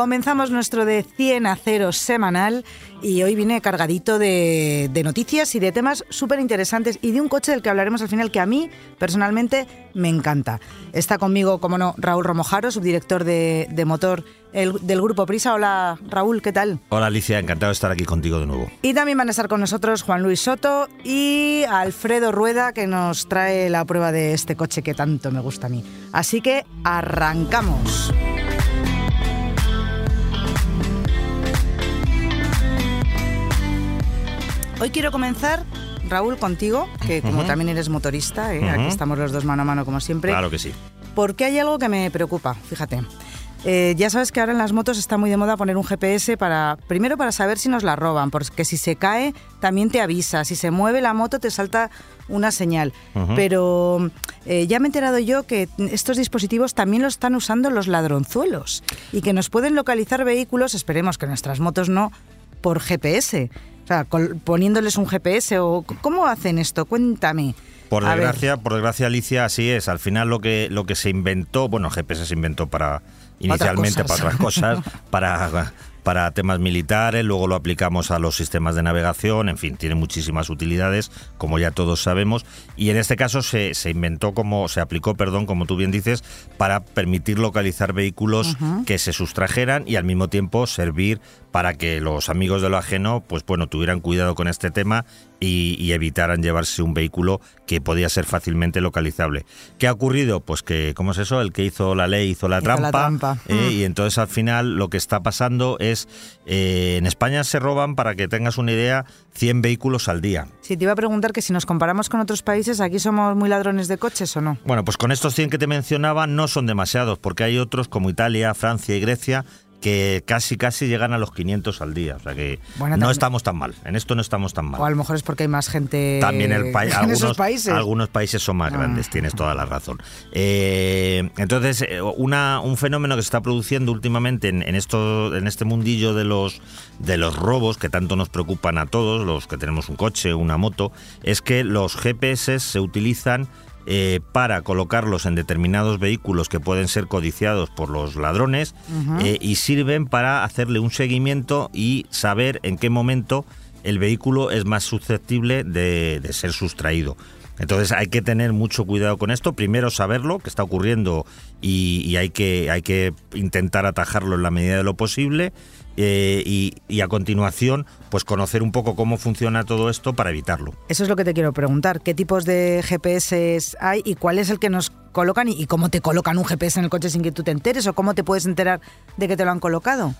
Comenzamos nuestro de 100 a 0 semanal y hoy viene cargadito de, de noticias y de temas súper interesantes y de un coche del que hablaremos al final que a mí personalmente me encanta. Está conmigo, como no, Raúl Romojaro, subdirector de, de motor el- del Grupo Prisa. Hola Raúl, ¿qué tal? Hola Alicia, encantado de estar aquí contigo de nuevo. Y también van a estar con nosotros Juan Luis Soto y Alfredo Rueda, que nos trae la prueba de este coche que tanto me gusta a mí. Así que arrancamos. Hoy quiero comenzar, Raúl, contigo, que como también eres motorista, ¿eh? aquí estamos los dos mano a mano como siempre. Claro que sí. Porque hay algo que me preocupa, fíjate. Eh, ya sabes que ahora en las motos está muy de moda poner un GPS para, primero para saber si nos la roban, porque si se cae también te avisa, si se mueve la moto te salta una señal. Ujú. Pero eh, ya me he enterado yo que estos dispositivos también los están usando los ladronzuelos y que nos pueden localizar vehículos, esperemos que nuestras motos no, por GPS. O sea, col- poniéndoles un GPS o ¿cómo hacen esto? Cuéntame. Por desgracia, por desgracia Alicia, así es. Al final lo que lo que se inventó, bueno, GPS se inventó para inicialmente cosas. para otras cosas, para para temas militares, luego lo aplicamos a los sistemas de navegación, en fin, tiene muchísimas utilidades, como ya todos sabemos, y en este caso se, se inventó como, se aplicó, perdón, como tú bien dices, para permitir localizar vehículos que se sustrajeran y al mismo tiempo servir para que los amigos de lo ajeno, pues bueno, tuvieran cuidado con este tema y, y evitaran llevarse un vehículo que podía ser fácilmente localizable. ¿Qué ha ocurrido? Pues que, ¿cómo es eso? El que hizo la ley hizo la Hizo la trampa. eh, Mm. y entonces al final lo que está pasando es, eh, en España se roban, para que tengas una idea, 100 vehículos al día. Si te iba a preguntar que si nos comparamos con otros países, ¿aquí somos muy ladrones de coches o no? Bueno, pues con estos 100 que te mencionaba no son demasiados, porque hay otros como Italia, Francia y Grecia que casi casi llegan a los 500 al día. O sea que Bueno, no estamos tan mal. En esto no estamos tan mal. O a lo mejor es porque hay más gente También el país, en algunos, esos países. algunos países son más Ah. grandes, tienes toda la razón. Eh, entonces, eh, una, un fenómeno que se está produciendo últimamente en, en esto, en este mundillo de los, de los robos que tanto nos preocupan a todos, los que tenemos un coche o una moto, es que los GPS se utilizan eh, para colocarlos en determinados vehículos que pueden ser codiciados por los ladrones eh, y sirven para hacerle un seguimiento y saber en qué momento el vehículo es más susceptible de, de ser sustraído. Entonces hay que tener mucho cuidado con esto. Primero saberlo, que está ocurriendo y, hay, que, hay que intentar atajarlo en la medida de lo posible. eh, y, y a continuación, pues conocer un poco cómo funciona todo esto para evitarlo. Eso es lo que te quiero preguntar. ¿Qué tipos de GPS hay y cuál es el que nos colocan y, y cómo te colocan un GPS en el coche sin que tú te enteres o cómo te puedes enterar de que te lo han colocado?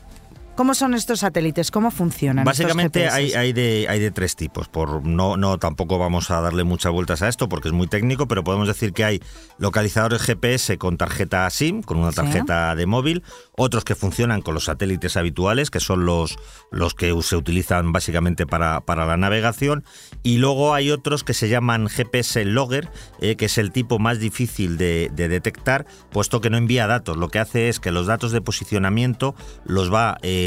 ¿Cómo son estos satélites? ¿Cómo funcionan? Básicamente hay, de, hay de tres tipos. Por no, no tampoco vamos a darle muchas vueltas a esto porque es muy técnico, pero podemos decir que hay localizadores GPS con tarjeta SIM, con una Sí. tarjeta de móvil, otros que funcionan con los satélites habituales, que son los, los que se utilizan básicamente para, para la navegación, y luego hay otros que se llaman GPS Logger, eh, que es el tipo más difícil de, de detectar, puesto que no envía datos. Lo que hace es que los datos de posicionamiento los va eh,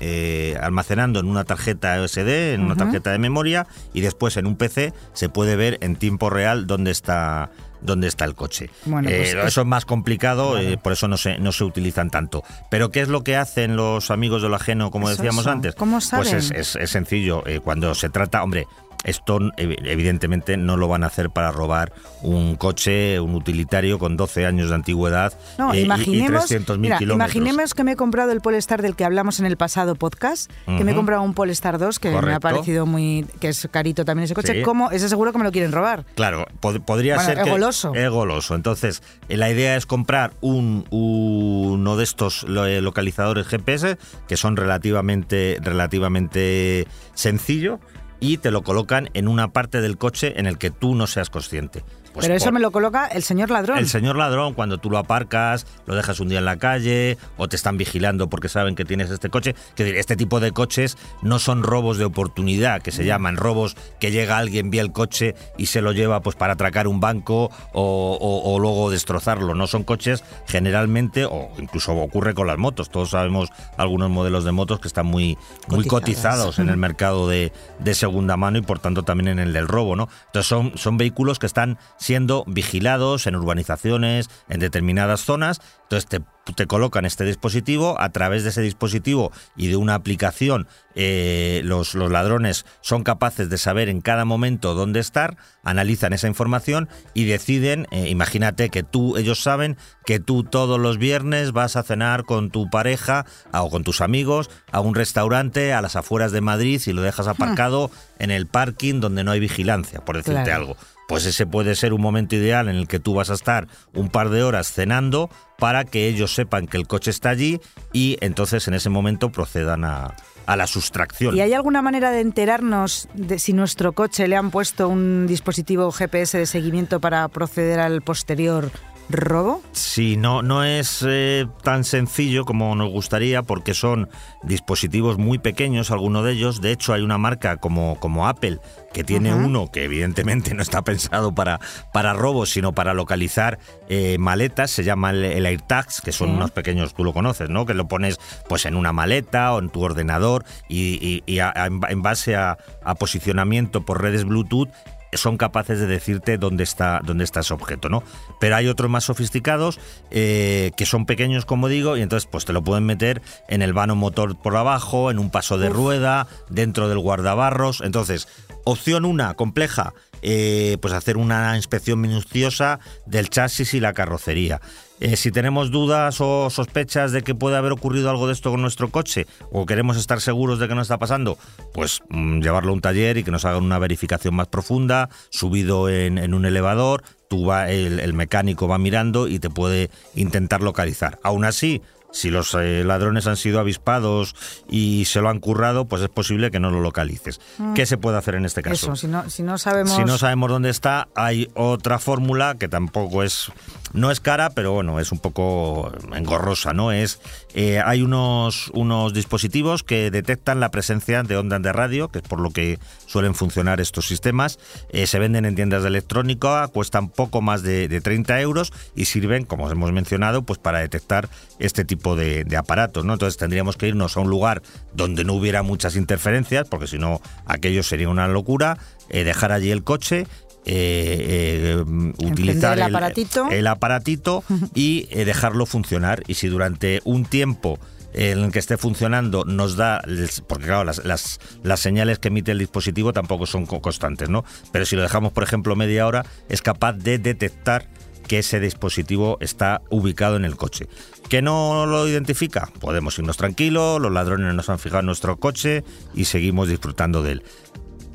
eh, almacenando en una tarjeta SD, en una tarjeta de memoria, y después en un PC se puede ver en tiempo real dónde está dónde está el coche. Bueno, pues Eh, es- eso es más complicado, eh, por eso no se, no se utilizan tanto. Pero ¿qué es lo que hacen los amigos de lo ajeno, como Eso, decíamos eso. antes? ¿Cómo Pues es, es- es sencillo. eh, cuando se trata, hombre, esto ev- evidentemente no lo van a hacer para robar un coche, un utilitario con 12 años de antigüedad No, eh, y- y, imaginemos, 300.000 mira, kilómetros. imaginemos que me he comprado el Polestar del que hablamos en el pasado podcast, que me he comprado un Polestar 2 que me ha parecido muy que es carito también ese coche, Sí. ¿cómo? Ese seguro que me lo quieren robar. Claro, pod- podría Bueno, ser es que goloso. es goloso. Entonces, eh, la idea es comprar un, uno de estos eh, localizadores GPS que son relativamente relativamente sencillo y te lo colocan en una parte del coche en el que tú no seas consciente. Pues Pero eso me lo coloca el señor ladrón. El señor ladrón, cuando tú lo aparcas, lo dejas un día en la calle o te están vigilando porque saben que tienes este coche. Este tipo de coches no son robos de oportunidad, que se llaman robos que llega alguien, vía el coche y se lo lleva pues para atracar un banco o, o- o luego destrozarlo. No son coches generalmente, o incluso ocurre con las motos. Todos sabemos algunos modelos de motos que están muy, muy Cotizadas. cotizados en el mercado de, de segunda mano y por tanto también en el del robo, ¿no? Entonces son, son vehículos que están siendo vigilados en urbanizaciones, en determinadas zonas. Entonces te, te colocan este dispositivo, a través de ese dispositivo y de una aplicación, eh, los, los ladrones son capaces de saber en cada momento dónde estar, analizan esa información y deciden, eh, imagínate que tú, ellos saben que tú todos los viernes vas a cenar con tu pareja a- o con tus amigos a un restaurante a las afueras de Madrid y lo dejas aparcado en el parking donde no hay vigilancia, por decirte Claro. algo. Pues ese puede ser un momento ideal en el que tú vas a estar un par de horas cenando para que ellos sepan que el coche está allí y entonces en ese momento procedan a, a la sustracción. ¿Y hay alguna manera de enterarnos de si nuestro coche le han puesto un dispositivo GPS de seguimiento para proceder al posterior robo? Sí, no, no es eh, tan sencillo como nos gustaría porque son dispositivos muy pequeños, algunos de ellos. De hecho, hay una marca como, como Apple que tiene Ajá. uno que evidentemente no está pensado para, para robos, sino para localizar eh, maletas. Se llama el, el AirTags, que son Sí. unos pequeños, tú lo conoces, ¿no? Que lo pones pues en una maleta o en tu ordenador y, y- y a- a- en base a, a posicionamiento por redes Bluetooth son capaces de decirte dónde está, dónde está ese objeto, ¿no? Pero hay otros más sofisticados eh, que son pequeños, como digo, y entonces pues te lo pueden meter en el vano motor por abajo, en un paso de rueda, dentro del guardabarros. Entonces, opción una, compleja, eh, pues hacer una inspección minuciosa del chasis y la carrocería. Eh, si tenemos dudas o sospechas de que puede haber ocurrido algo de esto con nuestro coche o queremos estar seguros de que no está pasando, pues mm, llevarlo a un taller y que nos hagan una verificación más profunda, subido en, un elevador, tú va, el, el mecánico va mirando y te puede intentar localizar. Aún así, si los eh, ladrones han sido avispados y se lo han currado, pues es posible que no lo localices. ¿Qué se puede hacer en este caso? Eso, si no, si no sabemos... Si no sabemos dónde está, hay otra fórmula que tampoco es no es cara, pero bueno, es un poco engorrosa, ¿no? Es eh, hay unos unos dispositivos que detectan la presencia de ondas de radio, que es por lo que suelen funcionar estos sistemas. Eh, se venden en tiendas de electrónica, cuestan poco más de, de 30 euros y sirven, como hemos mencionado, pues para detectar este tipo de, de aparatos, ¿no? Entonces tendríamos que irnos a un lugar donde no hubiera muchas interferencias, porque si no aquello sería una locura. eh, dejar allí el coche eh, eh, utilizar el aparatito. el aparatito y dejarlo funcionar. Y si durante un tiempo en el que esté funcionando nos da, porque claro, las, las, las señales que emite el dispositivo tampoco son co- constantes, ¿no? Pero si lo dejamos, por ejemplo, media hora, es capaz de detectar que ese dispositivo está ubicado en el coche. ¿Que no lo identifica? Podemos irnos tranquilos, los ladrones no nos han fijado en nuestro coche y seguimos disfrutando de él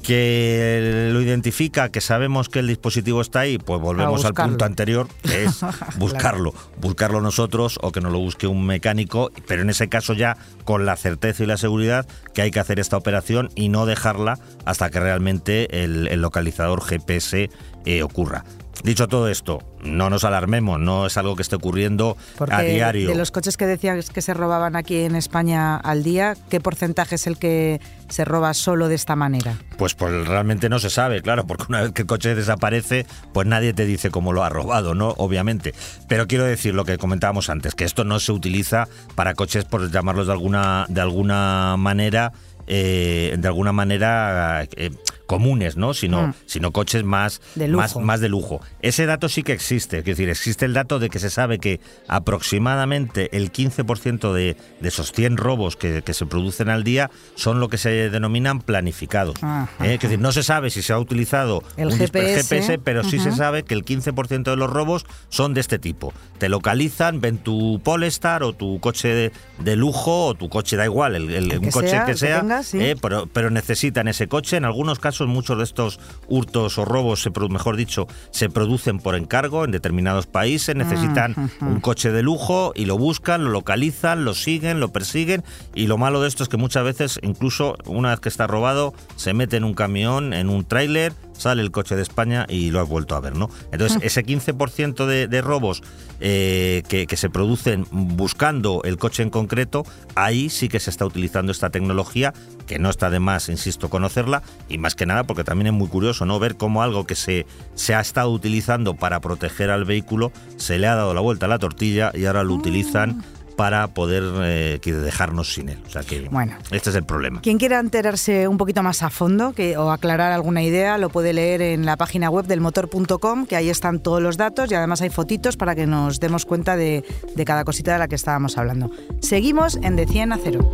que lo identifica, que sabemos que el dispositivo está ahí, pues volvemos al punto anterior, que es buscarlo, buscarlo nosotros o que nos lo busque un mecánico, pero en ese caso ya con la certeza y la seguridad que hay que hacer esta operación y no dejarla hasta que realmente el, el localizador GPS eh, ocurra. Dicho todo esto, no nos alarmemos, no es algo que esté ocurriendo Porque a diario. de los coches que decías que se robaban aquí en España al día, ¿qué porcentaje es el que se roba solo de esta manera? Pues, pues realmente no se sabe, claro, porque una vez que el coche desaparece, pues nadie te dice cómo lo ha robado, ¿no? Obviamente. Pero quiero decir lo que comentábamos antes, que esto no se utiliza para coches, por llamarlos de alguna, de alguna manera, eh, de alguna manera eh, comunes, ¿no? Sino, Mm. sino coches más De lujo. más, más de lujo. Ese dato sí que existe, es decir, existe el dato de que se sabe que aproximadamente el 15% de, de esos 100 robos que, que se producen al día son lo que se denominan planificados. Ajá. ¿eh? Es decir, no se sabe si se ha utilizado El un disp- GPS, pero sí se sabe que el 15% de los robos son de este tipo. Te localizan, ven tu Polestar o tu coche de, de lujo o tu coche, da igual, el, el- El un coche sea, que sea, sí. ¿eh? pero, pero necesitan ese coche. En algunos casos, muchos de estos hurtos o robos, se mejor dicho, se producen por encargo en determinados países. Necesitan Mm, un coche de lujo y lo buscan, lo localizan, lo siguen, lo persiguen. Y lo malo de esto es que muchas veces, incluso una vez que está robado, se mete en un camión, en un tráiler, sale el coche de España y lo has vuelto a ver, ¿no? Entonces, ese 15% de, de robos eh, que, que se producen buscando el coche en concreto, ahí sí que se está utilizando esta tecnología, que no está de más, insisto, conocerla, y más que nada porque también es muy curioso, ¿no? Ver cómo algo que se, se ha estado utilizando para proteger al vehículo se le ha dado la vuelta a la tortilla y ahora lo utilizan para poder eh, que dejarnos sin él. O sea que Bueno. este es el problema. Quien quiera enterarse un poquito más a fondo que, o aclarar alguna idea, lo puede leer en la página web del motor.com, que ahí están todos los datos y además hay fotitos para que nos demos cuenta de, de cada cosita de la que estábamos hablando. Seguimos en De 100 a 0.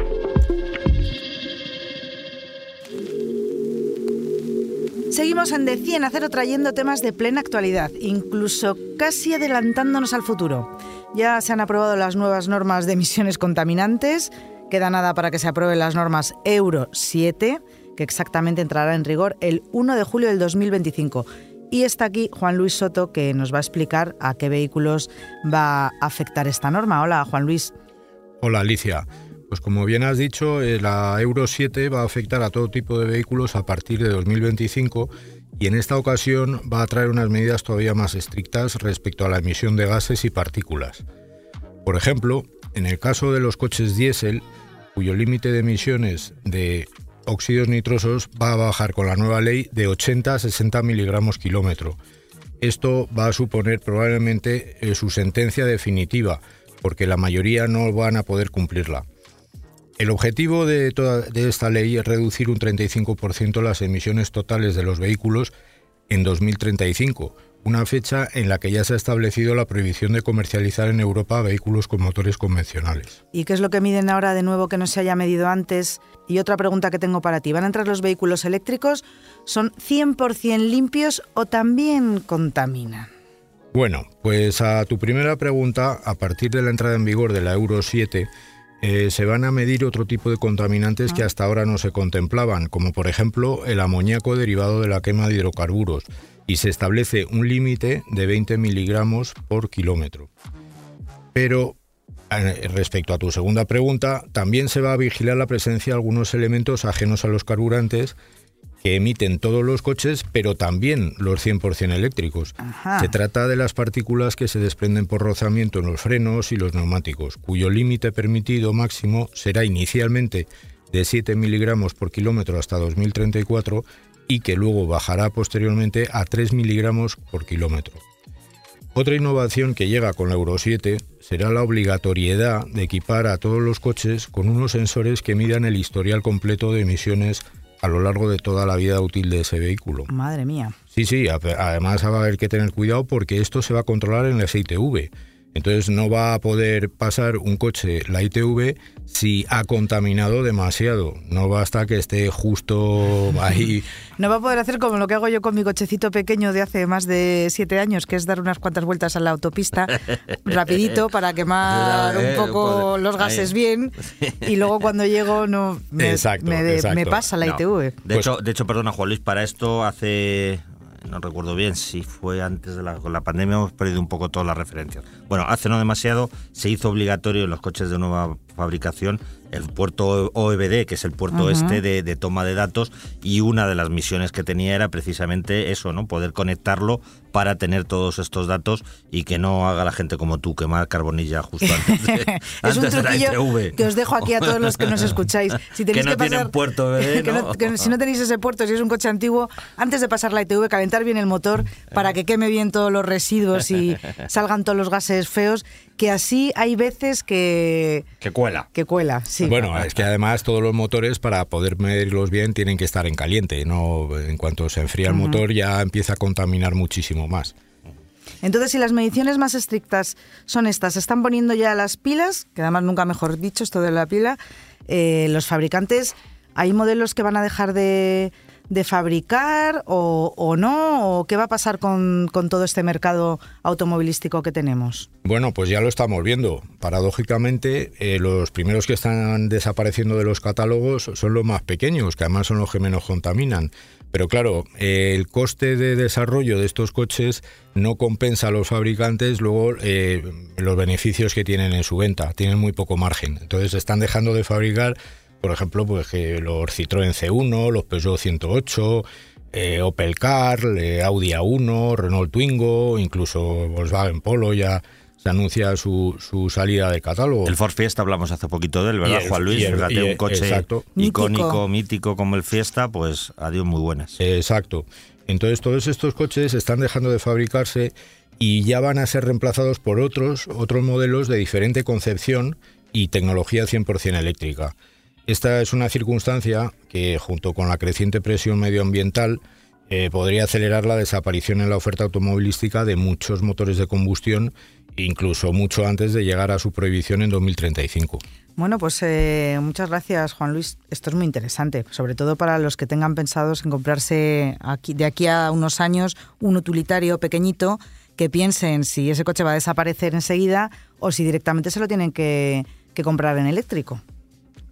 Seguimos en De 100 a 0 trayendo temas de plena actualidad, incluso casi adelantándonos al futuro. Ya se han aprobado las nuevas normas de emisiones contaminantes, queda nada para que se aprueben las normas Euro 7, que exactamente entrará en rigor el 1 de julio del 2025. Y está aquí Juan Luis Soto, que nos va a explicar a qué vehículos va a afectar esta norma. Hola, Juan Luis. Hola Alicia. Pues como bien has dicho, eh, la Euro 7 va a afectar a todo tipo de vehículos a partir de 2025 y en esta ocasión va a traer unas medidas todavía más estrictas respecto a la emisión de gases y partículas. Por ejemplo, en el caso de los coches diésel, cuyo límite de emisiones de óxidos nitrosos va a bajar con la nueva ley de 80 a 60 miligramos kilómetro. Esto va a suponer probablemente eh, su sentencia definitiva, porque la mayoría no van a poder cumplirla. El objetivo de, toda, de esta ley es reducir un 35% las emisiones totales de los vehículos en 2035, una fecha en la que ya se ha establecido la prohibición de comercializar en Europa vehículos con motores convencionales. ¿Y qué es lo que miden ahora de nuevo que no se haya medido antes? Y otra pregunta que tengo para ti. ¿Van a entrar los vehículos eléctricos? ¿Son 100% limpios o también contaminan? Bueno, pues a tu primera pregunta, a partir de la entrada en vigor de la Euro 7, eh, se van a medir otro tipo de contaminantes que hasta ahora no se contemplaban, como por ejemplo el amoníaco derivado de la quema de hidrocarburos, y se establece un límite de 20 miligramos por kilómetro. Pero eh, respecto a tu segunda pregunta, también se va a vigilar la presencia de algunos elementos ajenos a los carburantes que emiten todos los coches, pero también los 100% eléctricos. Ajá. Se trata de las partículas que se desprenden por rozamiento en los frenos y los neumáticos, cuyo límite permitido máximo será inicialmente de 7 miligramos por kilómetro hasta 2034 y que luego bajará posteriormente a 3 miligramos por kilómetro. Otra innovación que llega con la Euro 7 será la obligatoriedad de equipar a todos los coches con unos sensores que midan el historial completo de emisiones a lo largo de toda la vida útil de ese vehículo. Madre mía. Sí, sí, además va a haber que tener cuidado porque esto se va a controlar en la ITV. Entonces no va a poder pasar un coche la ITV si ha contaminado demasiado. No basta que esté justo ahí. No va a poder hacer como lo que hago yo con mi cochecito pequeño de hace más de siete años, que es dar unas cuantas vueltas a la autopista rapidito para quemar Eh, un poco pues, los gases bien y luego cuando llego no me, Exacto, me, de- exacto. me pasa la No. ITV. De, Pues- hecho, de hecho, perdona Juan Luis, para esto hace, no recuerdo bien si fue antes de la, la pandemia, hemos perdido un poco todas las referencias. Bueno, hace no demasiado se hizo obligatorio en los coches de nueva fabricación el puerto OEBD, que es el puerto este de, de toma de datos, y una de las misiones que tenía era precisamente eso, ¿no? Poder conectarlo para tener todos estos datos y que no haga la gente como tú, quemar carbonilla justo antes de, es un antes de la truquillo ITV. que os dejo aquí a todos los que nos escucháis. Si tenéis Que no pasar- tienen puerto, que no- ¿no? que si no tenéis ese puerto, si es un coche antiguo, antes de pasar la ITV, calentar bien el motor para que queme bien todos los residuos y salgan todos los gases feos, que así hay veces que, Que cuela. que cuela. Sí. Bueno, es que además todos los motores para poder medirlos bien tienen que estar en caliente. No, en cuanto se enfría el motor ya empieza a contaminar muchísimo más. Entonces, si las mediciones más estrictas son estas, se están poniendo ya las pilas, que además nunca mejor dicho esto de la pila, eh, los fabricantes, ¿hay modelos que van a dejar de, de fabricar o, no? ¿O qué va a pasar con, con todo este mercado automovilístico que tenemos? Bueno, pues ya lo estamos viendo. Paradójicamente, eh, los primeros que están desapareciendo de los catálogos son los más pequeños, que además son los que menos contaminan. Pero claro, eh, el coste de desarrollo de estos coches no compensa a los fabricantes luego eh, los beneficios que tienen en su venta. Tienen muy poco margen. Entonces están dejando de fabricar, por ejemplo, pues que los Citroën C1, los Peugeot 108, eh, Opel Car, eh, Audi A1, Renault Twingo, incluso Volkswagen Polo ya se anuncia su, su salida de catálogo. El Ford Fiesta hablamos hace poquito de él, ¿verdad, el- Juan Luis? y el- Fíjate, y el- un coche exacto. icónico, Mítico. mítico como el Fiesta, pues adiós muy buenas. Exacto. Entonces todos estos coches están dejando de fabricarse y ya van a ser reemplazados por otros, otros modelos de diferente concepción y tecnología 100% eléctrica. Esta es una circunstancia que, junto con la creciente presión medioambiental, eh, podría acelerar la desaparición en la oferta automovilística de muchos motores de combustión, incluso mucho antes de llegar a su prohibición en 2035. Bueno, pues eh, muchas gracias, Juan Luis. Esto es muy interesante, sobre todo para los que tengan pensados en comprarse de aquí a unos años un utilitario pequeñito, que piensen si ese coche va a desaparecer enseguida o si directamente se lo tienen que comprar en eléctrico.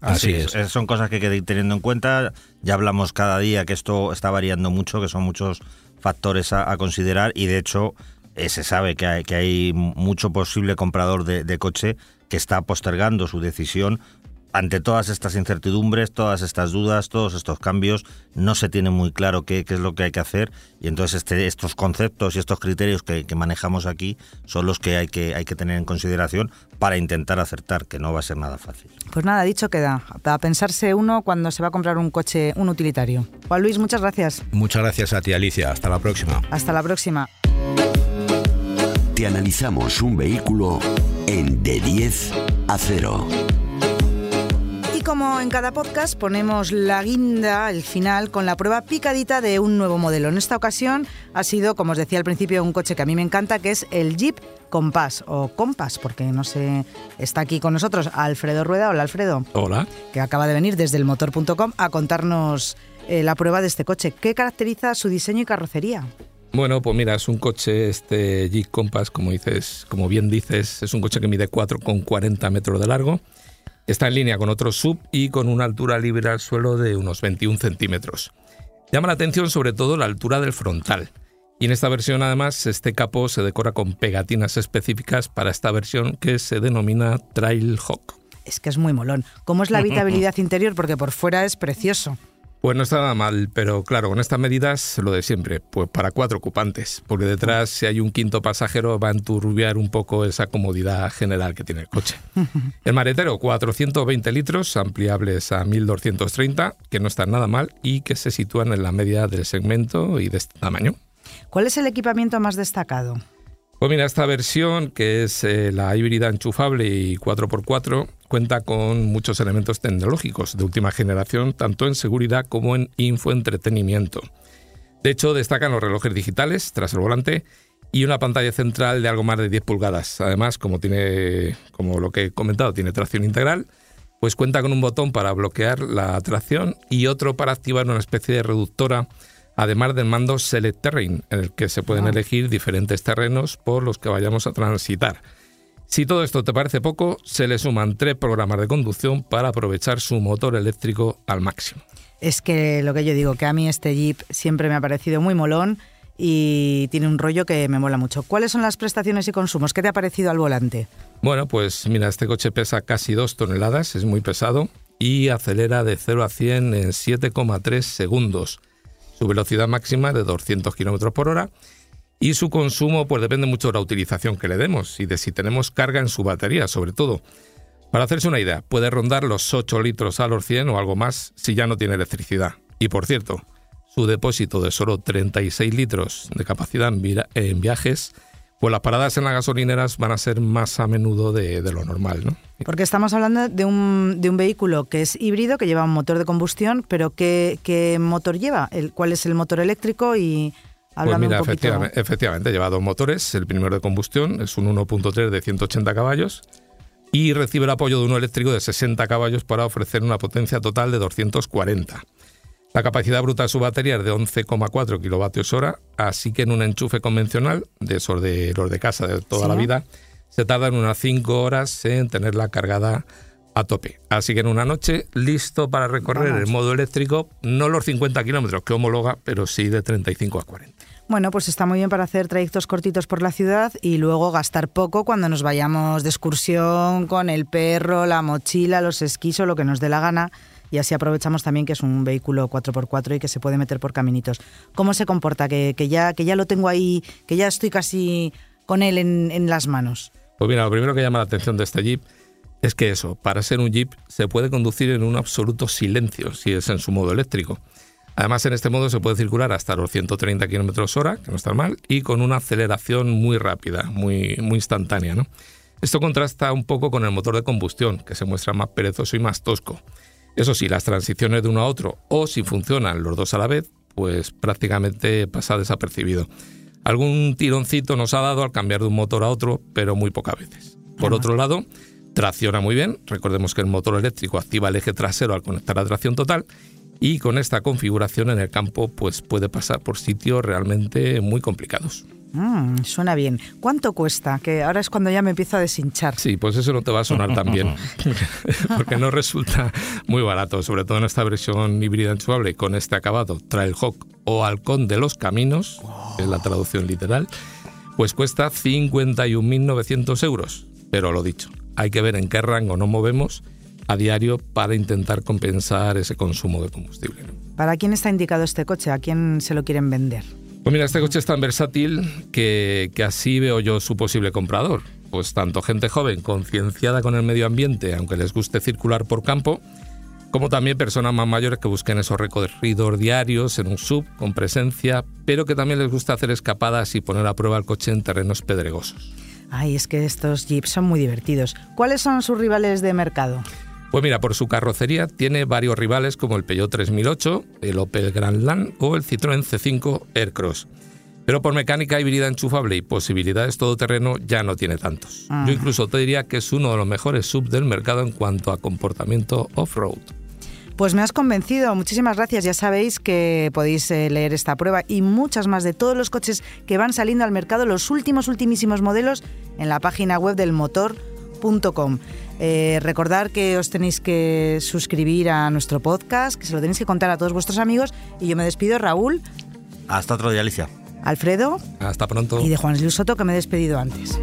Así Sí, es. Son cosas que hay que ir teniendo en cuenta. Ya hablamos cada día que esto está variando mucho, que son muchos factores a, a considerar y de hecho eh, se sabe que hay, que hay mucho posible comprador de, de coche que está postergando su decisión ante todas estas incertidumbres, todas estas dudas, todos estos cambios, no se tiene muy claro qué, qué es lo que hay que hacer y entonces este, estos conceptos y estos criterios que, que manejamos aquí son los que hay, que hay que tener en consideración para intentar acertar, que no va a ser nada fácil. Pues nada, dicho queda, a pensarse uno cuando se va a comprar un coche, un utilitario. Juan Luis, muchas gracias. Muchas gracias a ti, Alicia. Hasta la próxima. Hasta la próxima. Te analizamos un vehículo en de 10 a 0. Como en cada podcast ponemos la guinda, el final, con la prueba picadita de un nuevo modelo. En esta ocasión ha sido, como os decía al principio, un coche que a mí me encanta, que es el Jeep Compass, o Compass, porque no sé, está aquí con nosotros Alfredo Rueda. Hola Alfredo, Hola. que acaba de venir desde elmotor.com a contarnos eh, la prueba de este coche. ¿Qué caracteriza su diseño y carrocería? Bueno, pues mira, es un coche, este Jeep Compass, como dices, como bien dices, es un coche que mide 4,40 metros de largo. Está en línea con otro sub y con una altura libre al suelo de unos 21 centímetros. Llama la atención sobre todo la altura del frontal. Y en esta versión además este capó se decora con pegatinas específicas para esta versión que se denomina Trailhawk. Es que es muy molón. ¿Cómo es la habitabilidad interior? Porque por fuera es precioso. Pues no está nada mal, pero claro, con estas medidas lo de siempre, pues para cuatro ocupantes, porque detrás si hay un quinto pasajero va a enturbiar un poco esa comodidad general que tiene el coche. El maletero, 420 litros, ampliables a 1230, que no están nada mal y que se sitúan en la media del segmento y de este tamaño. ¿Cuál es el equipamiento más destacado? Pues mira, esta versión, que es eh, la híbrida enchufable y 4x4, cuenta con muchos elementos tecnológicos de última generación, tanto en seguridad como en infoentretenimiento. De hecho, destacan los relojes digitales tras el volante y una pantalla central de algo más de 10 pulgadas. Además, como tiene, como lo que he comentado, tiene tracción integral, pues cuenta con un botón para bloquear la tracción y otro para activar una especie de reductora, además del mando Select Terrain, en el que se pueden Ah. elegir diferentes terrenos por los que vayamos a transitar. Si todo esto te parece poco, se le suman tres programas de conducción para aprovechar su motor eléctrico al máximo. Es que lo que yo digo, que a mí este Jeep siempre me ha parecido muy molón y tiene un rollo que me mola mucho. ¿Cuáles son las prestaciones y consumos? ¿Qué te ha parecido al volante? Bueno, pues mira, este coche pesa casi 2 toneladas, es muy pesado y acelera de 0 a 100 en 7,3 segundos. Su velocidad máxima es de 200 km por hora y su consumo pues depende mucho de la utilización que le demos y de si tenemos carga en su batería, sobre todo. Para hacerse una idea, puede rondar los 8 litros a los 100 o algo más si ya no tiene electricidad. Y por cierto, su depósito de solo 36 litros de capacidad en, viajes, pues las paradas en las gasolineras van a ser más a menudo de, de lo normal, ¿no? Porque estamos hablando de un, de un vehículo que es híbrido, que lleva un motor de combustión, pero ¿qué, qué motor lleva? El, ¿Cuál es el motor eléctrico? Y Pues mira, un efectivamente, efectivamente, lleva dos motores. El primero de combustión es un 1.3 de 180 caballos y recibe el apoyo de uno eléctrico de 60 caballos para ofrecer una potencia total de 240. La capacidad bruta de su batería es de 11,4 kilovatios hora, así que en un enchufe convencional, de esos de los de casa de toda Sí. la vida, se tardan unas 5 horas en tenerla cargada a tope. Así que en una noche, listo para recorrer Vamos. en modo eléctrico, no los 50 kilómetros que homologa, pero sí de 35 a 40. Bueno, pues está muy bien para hacer trayectos cortitos por la ciudad y luego gastar poco cuando nos vayamos de excursión con el perro, la mochila, los esquís o lo que nos dé la gana y así aprovechamos también que es un vehículo 4x4 y que se puede meter por caminitos. ¿Cómo se comporta? Que, ya, que ya lo tengo ahí, que ya estoy casi con él en, en las manos. Pues mira, lo primero que llama la atención de este Jeep es que eso, para ser un Jeep se puede conducir en un absoluto silencio si es en su modo eléctrico. Además, en este modo se puede circular hasta los 130 km hora, que no está mal, y con una aceleración muy rápida, muy, muy instantánea. ¿no? Esto contrasta un poco con el motor de combustión, que se muestra más perezoso y más tosco. Eso sí, las transiciones de uno a otro, o si funcionan los dos a la vez, pues prácticamente pasa desapercibido. Algún tironcito nos ha dado al cambiar de un motor a otro, pero muy pocas veces. Por otro lado, tracciona muy bien. Recordemos que el motor eléctrico activa el eje trasero al conectar a tracción total y con esta configuración en el campo pues puede pasar por sitios realmente muy complicados. Mm, suena bien. ¿Cuánto cuesta? Que ahora es cuando ya me empiezo a deshinchar. Sí, pues eso no te va a sonar tan bien, porque no resulta muy barato, sobre todo en esta versión híbrida enchufable con este acabado Trailhawk o Halcón de los Caminos, que es la traducción literal, pues cuesta 51.900 euros. Pero lo dicho, hay que ver en qué rango nos movemos a diario para intentar compensar ese consumo de combustible. ¿Para quién está indicado este coche? ¿A quién se lo quieren vender? Pues mira, este coche es tan versátil que, que así veo yo su posible comprador. Pues tanto gente joven, concienciada con el medio ambiente, aunque les guste circular por campo, como también personas más mayores que busquen esos recorridos diarios en un sub con presencia, pero que también les gusta hacer escapadas y poner a prueba el coche en terrenos pedregosos. Ay, es que estos jeeps son muy divertidos. ¿Cuáles son sus rivales de mercado? Pues mira, por su carrocería tiene varios rivales como el Peugeot 3008, el Opel Grandland o el Citroën C5 Aircross. Pero por mecánica híbrida enchufable y posibilidades todoterreno ya no tiene tantos. Yo incluso te diría que es uno de los mejores sub del mercado en cuanto a comportamiento off-road. Pues me has convencido, muchísimas gracias. Ya sabéis que podéis eh, leer esta prueba y muchas más de todos los coches que van saliendo al mercado, los últimos, ultimísimos modelos, en la página web del motor.com. Eh, recordar que os tenéis que suscribir a nuestro podcast, que se lo tenéis que contar a todos vuestros amigos. Y yo me despido, Raúl. Hasta otro día, Alicia. Alfredo. Hasta pronto. Y de Juan Luis Soto, que me he despedido antes.